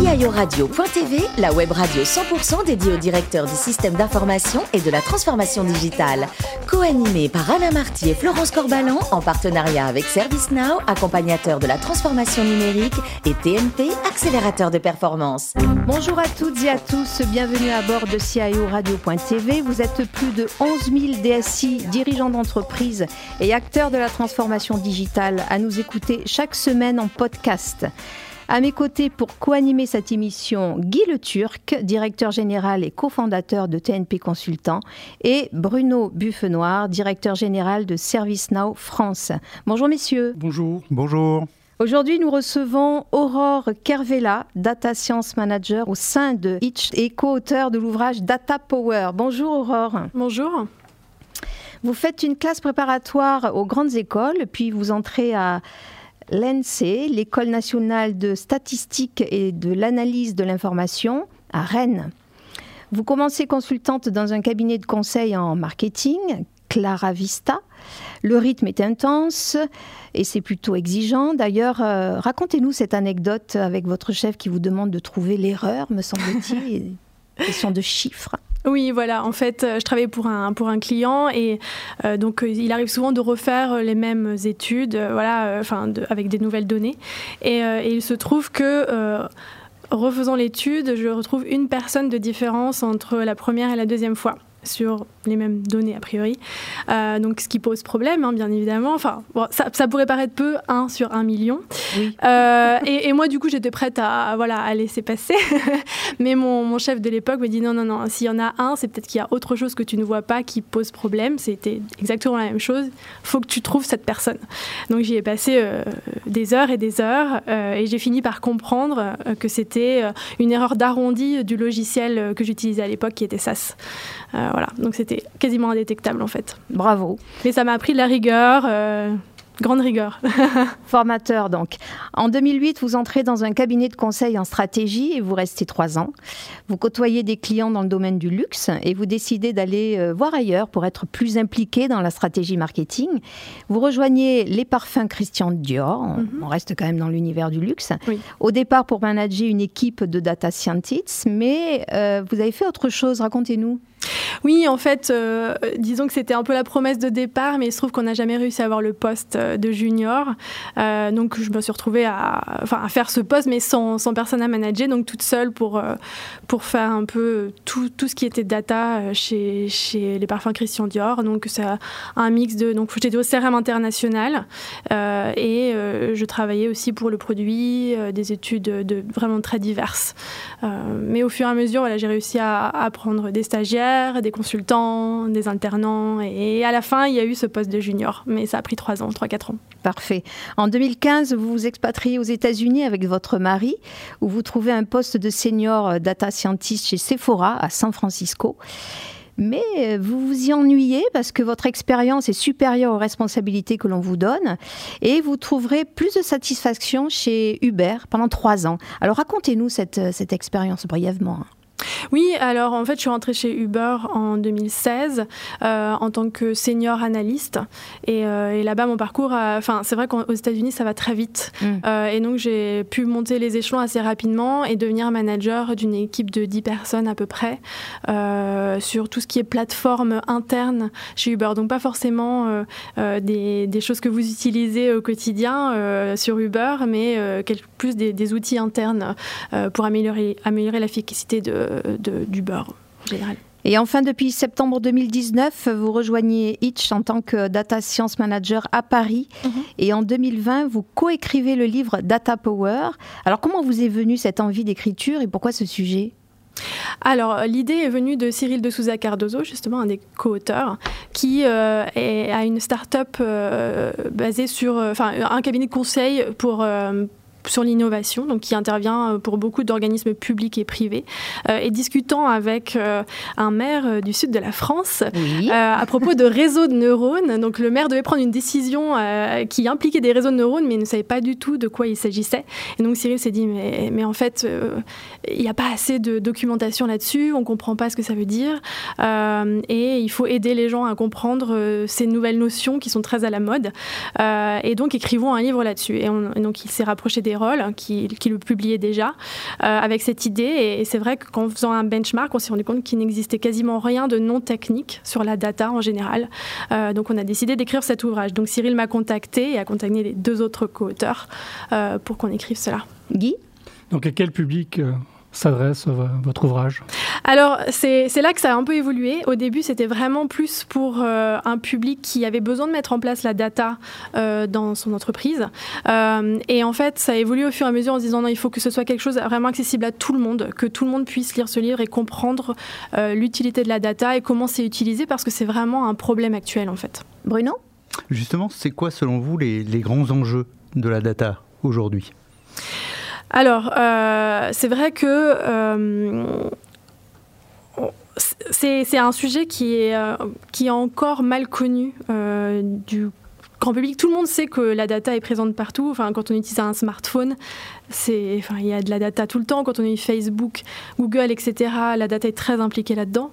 CIORadio.tv, la web radio 100% dédiée aux directeurs du système d'information et de la transformation digitale. Co-animée par Alain Marty et Florence Corbalan en partenariat avec ServiceNow, accompagnateur de la transformation numérique, et TNP, accélérateur de performance. Bonjour à toutes et à tous, bienvenue à bord de CIORadio.tv. Vous êtes plus de 11 000 DSI, dirigeants d'entreprise et acteurs de la transformation digitale à nous écouter chaque semaine en podcast. À mes côtés pour co-animer cette émission, Guy Le Turc, directeur général et cofondateur de TNP Consultant, et Bruno Buffenoir, directeur général de ServiceNow France. Bonjour messieurs. Bonjour. Bonjour. Aujourd'hui, nous recevons Aurore Kervella, Data Science Manager au sein de Itch et co-auteur de l'ouvrage Data Power. Bonjour Aurore. Bonjour. Vous faites une classe préparatoire aux grandes écoles, puis vous entrez à l'ENSE, l'École nationale de statistique et de l'analyse de l'information, à Rennes. Vous commencez consultante dans un cabinet de conseil en marketing, Clara Vista. Le rythme est intense et c'est plutôt exigeant. D'ailleurs, euh, racontez-nous cette anecdote avec votre chef qui vous demande de trouver l'erreur, me semble-t-il. Question de chiffres. Oui, voilà. En fait, euh, je travaillais pour un, pour un client et euh, donc euh, il arrive souvent de refaire les mêmes études, voilà, enfin, avec des nouvelles données. Et, il se trouve que refaisant l'étude, je retrouve une personne de différence entre la première et la deuxième fois sur les mêmes données a priori. Euh, donc ce qui pose problème, hein, bien évidemment. Enfin, ça, pourrait paraître peu, 1 sur 1 million. Euh, et, moi, du coup, j'étais prête à, voilà, à laisser passer. Mais mon, chef de l'époque me dit non, non, non, s'il y en a un, c'est peut-être qu'il y a autre chose que tu ne vois pas qui pose problème. C'était exactement la même chose. faut que tu trouves cette personne. Donc j'y ai passé euh, des heures et des heures et j'ai fini par comprendre que c'était une erreur d'arrondi du logiciel que j'utilisais à l'époque qui était SAS. voilà, donc c'était quasiment indétectable en fait. Bravo. Mais ça m'a appris de la rigueur. Euh, grande rigueur. Formateur donc. En 2008, vous entrez dans un cabinet de conseil en stratégie et vous restez trois ans. Vous côtoyez des clients dans le domaine du luxe et vous décidez d'aller euh, voir ailleurs pour être plus impliqué dans la stratégie marketing. Vous rejoignez les parfums Christian Dior, on, mhm. reste quand même dans l'univers du luxe. Au départ pour manager une équipe de data scientists, mais euh, vous avez fait autre chose, racontez-nous. Oui, en fait, euh, disons que c'était un peu la promesse de départ, mais il se trouve qu'on n'a jamais réussi à avoir le poste euh, de junior. Euh, donc, je me suis retrouvée à, faire ce poste, mais sans, personne à manager, donc toute seule pour, faire un peu tout, ce qui était data chez, les parfums Christian Dior. Donc, c'est un mix de. Donc, j'étais au CRM international et je travaillais aussi pour le produit, des études de, vraiment très diverses. mais au fur et à mesure, j'ai réussi à, à prendre des stagiaires, des consultants, des alternants. Et à la fin, il y a eu ce poste de junior. Mais ça a pris trois ans, trois, quatre ans. Parfait. En 2015, vous vous expatriez aux États-Unis avec votre mari, où vous trouvez un poste de senior data scientist chez Sephora à San Francisco. Mais euh, vous vous y ennuyez parce que votre expérience est supérieure aux responsabilités que l'on vous donne et vous trouverez plus de satisfaction chez Uber pendant trois ans. Alors racontez-nous cette, cette expérience brièvement. Oui, alors en fait, je suis rentrée chez Uber en 2016 euh, en tant que senior analyste. Et, euh, là-bas, mon parcours, enfin, c'est vrai qu'aux États-Unis, ça va très vite. Mm. Euh, et donc, j'ai pu monter les échelons assez rapidement et devenir manager d'une équipe de 10 personnes à peu près sur tout ce qui est plateforme interne chez Uber. Donc, pas forcément des, choses que vous utilisez au quotidien sur Uber, mais plus des, des outils internes pour améliorer, améliorer l'efficacité de du beurre en général. Et enfin, depuis septembre 2019, vous rejoignez Itch en tant que Data Science Manager à Paris. Mhm. Et en 2020, vous coécrivez le livre Data Power. Alors, comment vous est venue cette envie d'écriture et pourquoi ce sujet? Alors, l'idée est venue de Cyril de Souza Cardozo, justement un des co-auteurs, qui euh, a une start-up euh, basée sur, euh, enfin, un cabinet de conseil pour, sur l'innovation, donc qui intervient euh, pour beaucoup d'organismes publics et privés, euh, et discutant avec euh, un maire du sud de la France à propos de réseaux de neurones. Donc le maire devait prendre une décision qui impliquait des réseaux de neurones, mais il ne savait pas du tout de quoi il s'agissait. Et donc Cyril s'est dit, mais, mais en fait, il n'y a pas assez de documentation là-dessus, on ne comprend pas ce que ça veut dire, et il faut aider les gens à comprendre ces nouvelles notions qui sont très à la mode. et donc écrivons un livre là-dessus. Et, et donc il s'est rapproché des Federal qui, qui, le publiait déjà avec cette idée. Et, c'est vrai qu'en faisant un benchmark, on s'est rendu compte qu'il n'existait quasiment rien de non technique sur la data en général. donc on a décidé d'écrire cet ouvrage. Donc Cyril m'a contacté et a contacté les deux autres co-auteurs pour qu'on écrive cela. Guy? Donc à quel public s'adresse votre ouvrage Alors, c'est là que ça a un peu évolué. Au début, c'était vraiment plus pour euh, un public qui avait besoin de mettre en place la data euh, dans son entreprise. Euh, et en fait, ça a évolué au fur et à mesure en se disant non, il faut que ce soit quelque chose vraiment accessible à tout le monde, que tout le monde puisse lire ce livre et comprendre l'utilité de la data et comment c'est utilisé parce que c'est vraiment un problème actuel en fait. Bruno? Justement, c'est quoi selon vous les, les grands enjeux de la data aujourd'hui? Alors, euh, c'est vrai que euh, c'est un sujet qui est, euh, qui est encore mal connu du grand public. Tout le monde sait que la data est présente partout. Enfin, quand on utilise un smartphone, c'est, enfin, il y a de la data tout le temps. Quand on utilise Facebook, Google, etc., la data est très impliquée là-dedans.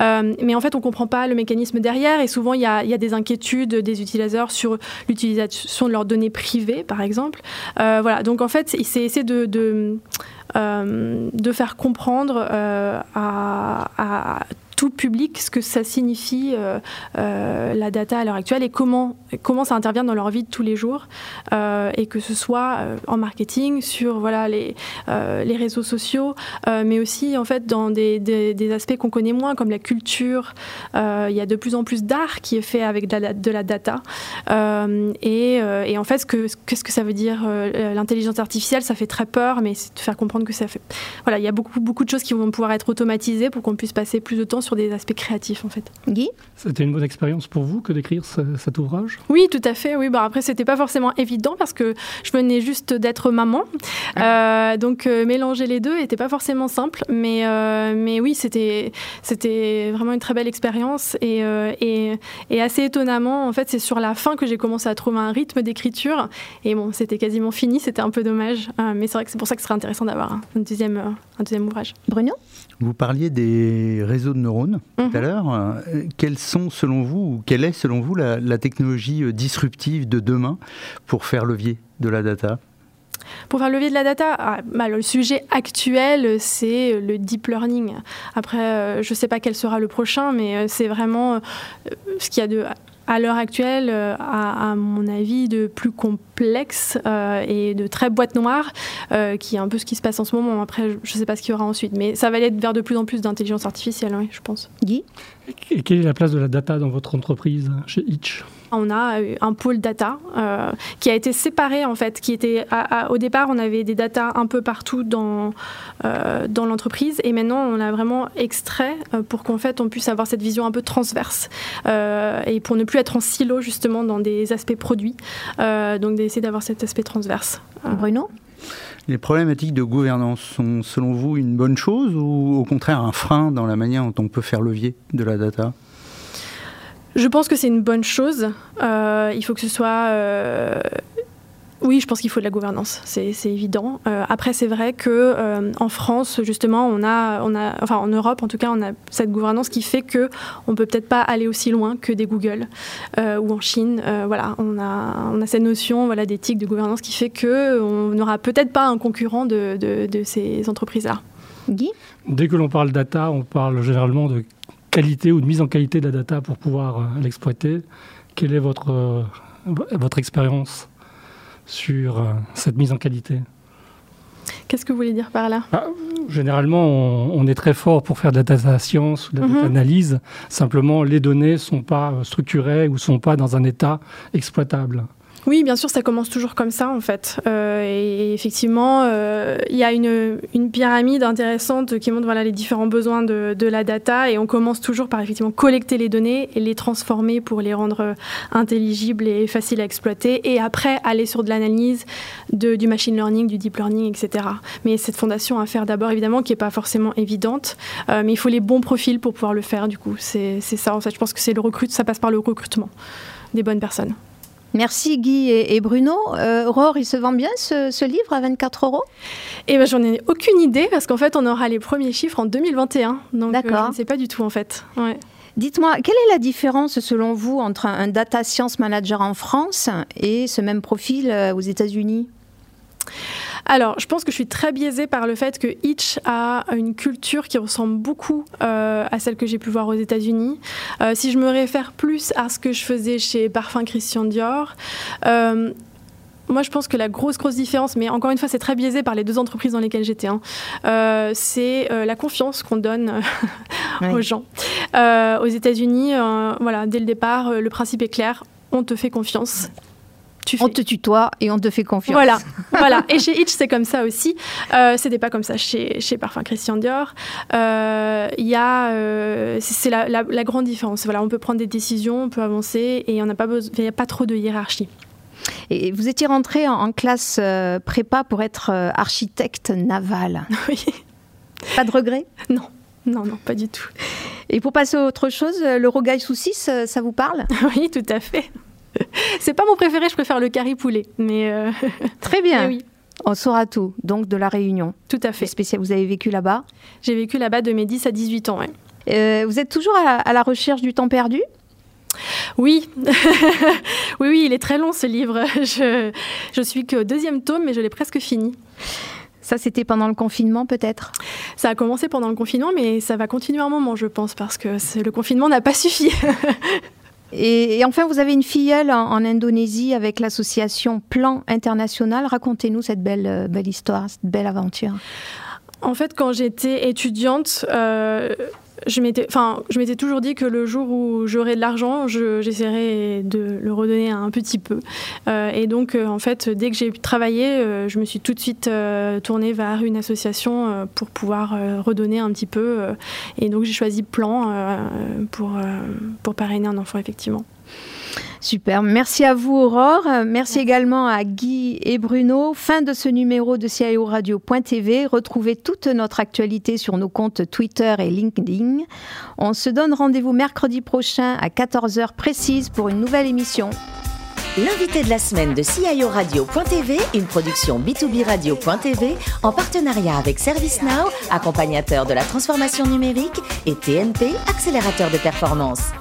Euh, mais en fait, on ne comprend pas le mécanisme derrière. Et souvent, il y a, des inquiétudes des utilisateurs sur l'utilisation de leurs données privées, par exemple. Euh, voilà. Donc, en fait, c'est essayer de, de, euh, de faire comprendre à, à tout public ce que ça signifie euh, euh, la data à l'heure actuelle et comment, comment ça intervient dans leur vie de tous les jours. Euh, et que ce soit en marketing, sur voilà, les, les réseaux sociaux, mais aussi en fait dans des, des, aspects qu'on connaît moins, comme la culture. il y a de plus en plus d'art qui est fait avec de la, data. Et, et, en fait, qu'est-ce que ça veut dire L'intelligence artificielle, ça fait très peur, mais c'est de faire comprendre que ça fait. Voilà, il y a beaucoup, beaucoup de choses qui vont pouvoir être automatisées pour qu'on puisse passer plus de temps sur des aspects créatifs en fait. Guy? C'était une bonne expérience pour vous que d'écrire cet ouvrage? Oui, tout à fait. Oui, bah après c'était pas forcément évident parce que je venais juste d'être maman, ah. euh, donc euh, mélanger les deux n'était pas forcément simple, mais euh, mais oui c'était c'était vraiment une très belle expérience et, et, et assez étonnamment en fait c'est sur la fin que j'ai commencé à trouver un rythme d'écriture et bon c'était quasiment fini, c'était un peu dommage, mais c'est vrai que c'est pour ça que ce serait intéressant d'avoir un deuxième un deuxième ouvrage. Bruno? Vous parliez des réseaux de neurones tout à mhm. l'heure. Euh, quelles sont, selon vous, ou quelle est, selon vous, la, technologie euh, disruptive de demain pour faire levier de la data? Pour faire levier de la data, ah, bah, le sujet actuel, c'est le deep learning. Après, euh, je ne sais pas quel sera le prochain, mais c'est vraiment ce qu'il y a de à l'heure actuelle, à, mon avis, de plus complexe et de très boîte noire, qui est un peu ce qui se passe en ce moment. Après, je ne sais pas ce qu'il y aura ensuite, mais ça va aller vers de plus en plus d'intelligence artificielle, oui, je pense. Guy? Et quelle est la place de la data dans votre entreprise chez Itch? On a euh, un pôle data euh, qui a été séparé en fait, qui était au départ on avait des data un peu partout dans euh, dans l'entreprise et maintenant on a vraiment extrait pour qu'en fait on puisse avoir cette vision un peu transverse et pour ne plus être en silo justement dans des aspects produits, donc d'essayer d'avoir cet aspect transverse. Bruno? Les problématiques de gouvernance sont selon vous une bonne chose ou au contraire un frein dans la manière dont on peut faire levier de la data? Je pense que c'est une bonne chose. Euh, il faut que ce soit. Euh, oui, je pense qu'il faut de la gouvernance, c'est évident. Euh, après, c'est vrai que en France, justement, on a, on a, enfin en Europe, en tout cas, on a cette gouvernance qui fait que on peut peut-être pas aller aussi loin que des Google ou en Chine. voilà, on a, on a cette notion, voilà, d'éthique de gouvernance qui fait que on n'aura peut-être pas un concurrent de, de, de ces entreprises-là. Guy? Dès que l'on parle data, on parle généralement de qualité ou de mise en qualité de la data pour pouvoir euh, l'exploiter. Quelle est votre, euh, votre expérience sur euh, cette mise en qualité? Qu'est-ce que vous voulez dire par là? Ah, Généralement, on, est très fort pour faire de la data science ou de la data mhm. analyse. Simplement, les données ne sont pas structurées ou ne sont pas dans un état exploitable. Oui, bien sûr, ça commence toujours comme ça, en fait. Euh, et, effectivement, euh, il y a une, pyramide intéressante qui montre les différents besoins de, la data. Et on commence toujours par effectivement collecter les données et les transformer pour les rendre intelligibles et faciles à exploiter. Et après, aller sur de l'analyse, du machine learning, du deep learning, etc. Mais cette fondation à faire d'abord, évidemment, qui n'est pas forcément évidente. Euh, mais il faut les bons profils pour pouvoir le faire, du coup. C'est ça, en fait. Je pense que c'est le recrute, ça passe par le recrutement des bonnes personnes. Merci Guy et, Bruno. Euh, Aurore, il se vend bien ce, livre à 24 euros? Eh ben, j'en ai aucune idée parce qu'en fait, on aura les premiers chiffres en 2021. Donc, euh, je ne sais pas du tout en fait. Dites-moi, quelle est la différence selon vous entre un data science manager en France et ce même profil euh, aux États-Unis? Alors, je pense que je suis très biaisée par le fait que Itch a une culture qui ressemble beaucoup euh, à celle que j'ai pu voir aux États-Unis. Euh, si je me réfère plus à ce que je faisais chez Parfum Christian Dior, euh, moi, je pense que la grosse, grosse différence, mais encore une fois, c'est très biaisé par les deux entreprises dans lesquelles j'étais, hein, c'est la confiance qu'on donne aux gens. aux États-Unis, voilà, dès le départ, le principe est clair on te fait confiance on te tutoie et on te fait confiance. Voilà, voilà. Et chez Itch, c'est comme ça aussi. Euh, C'était pas comme ça chez, chez Parfum Christian Dior. Euh, il y a, euh, c'est la, grande différence. Voilà, on peut prendre des décisions, on peut avancer et on n'a pas il n'y a pas trop de hiérarchie. Et vous étiez rentré en, classe euh, prépa pour être architecte naval. Oui. Pas de regret Non. Non, non, pas du tout. Et pour passer à autre chose, le rogaille saucisse, ça vous parle? Oui, tout à fait. C'est pas mon préféré, je préfère le curry poulet. Mais euh, Très bien. oui. On saura tout, donc de la Réunion. Tout à fait. Spécial, vous avez vécu là-bas? J'ai vécu là-bas de mes 10 à 18 ans, euh, vous êtes toujours à la, recherche du temps perdu? Oui. oui, oui, il est très long ce livre. Je, je suis qu'au deuxième tome, mais je l'ai presque fini. Ça, c'était pendant le confinement, peut-être? Ça a commencé pendant le confinement, mais ça va continuer un moment, je pense, parce que le confinement n'a pas suffi. Et, enfin, vous avez une filleule en, Indonésie avec l'association Plan International. Racontez-nous cette belle, euh, belle histoire, cette belle aventure. En fait, quand j'étais étudiante, euh, je m'étais, toujours dit que le jour où j'aurais de l'argent, j'essaierais de le redonner un petit peu. Euh, et donc, euh, en fait, dès que j'ai travaillé, euh, je me suis tout de suite tournée vers une association pour pouvoir redonner un petit peu. et donc, j'ai choisi Plan pour, pour parrainer un enfant, effectivement. Super. Merci à vous, Aurore. Merci, également à Guy et Bruno. Fin de ce numéro de CIO Radio.tv. Retrouvez toute notre actualité sur nos comptes Twitter et LinkedIn. On se donne rendez-vous mercredi prochain à 14h précise pour une nouvelle émission. L'invité de la semaine de CIO Radio.tv, une production B2B Radio.tv en partenariat avec ServiceNow, accompagnateur de la transformation numérique, et TNP, accélérateur de performance.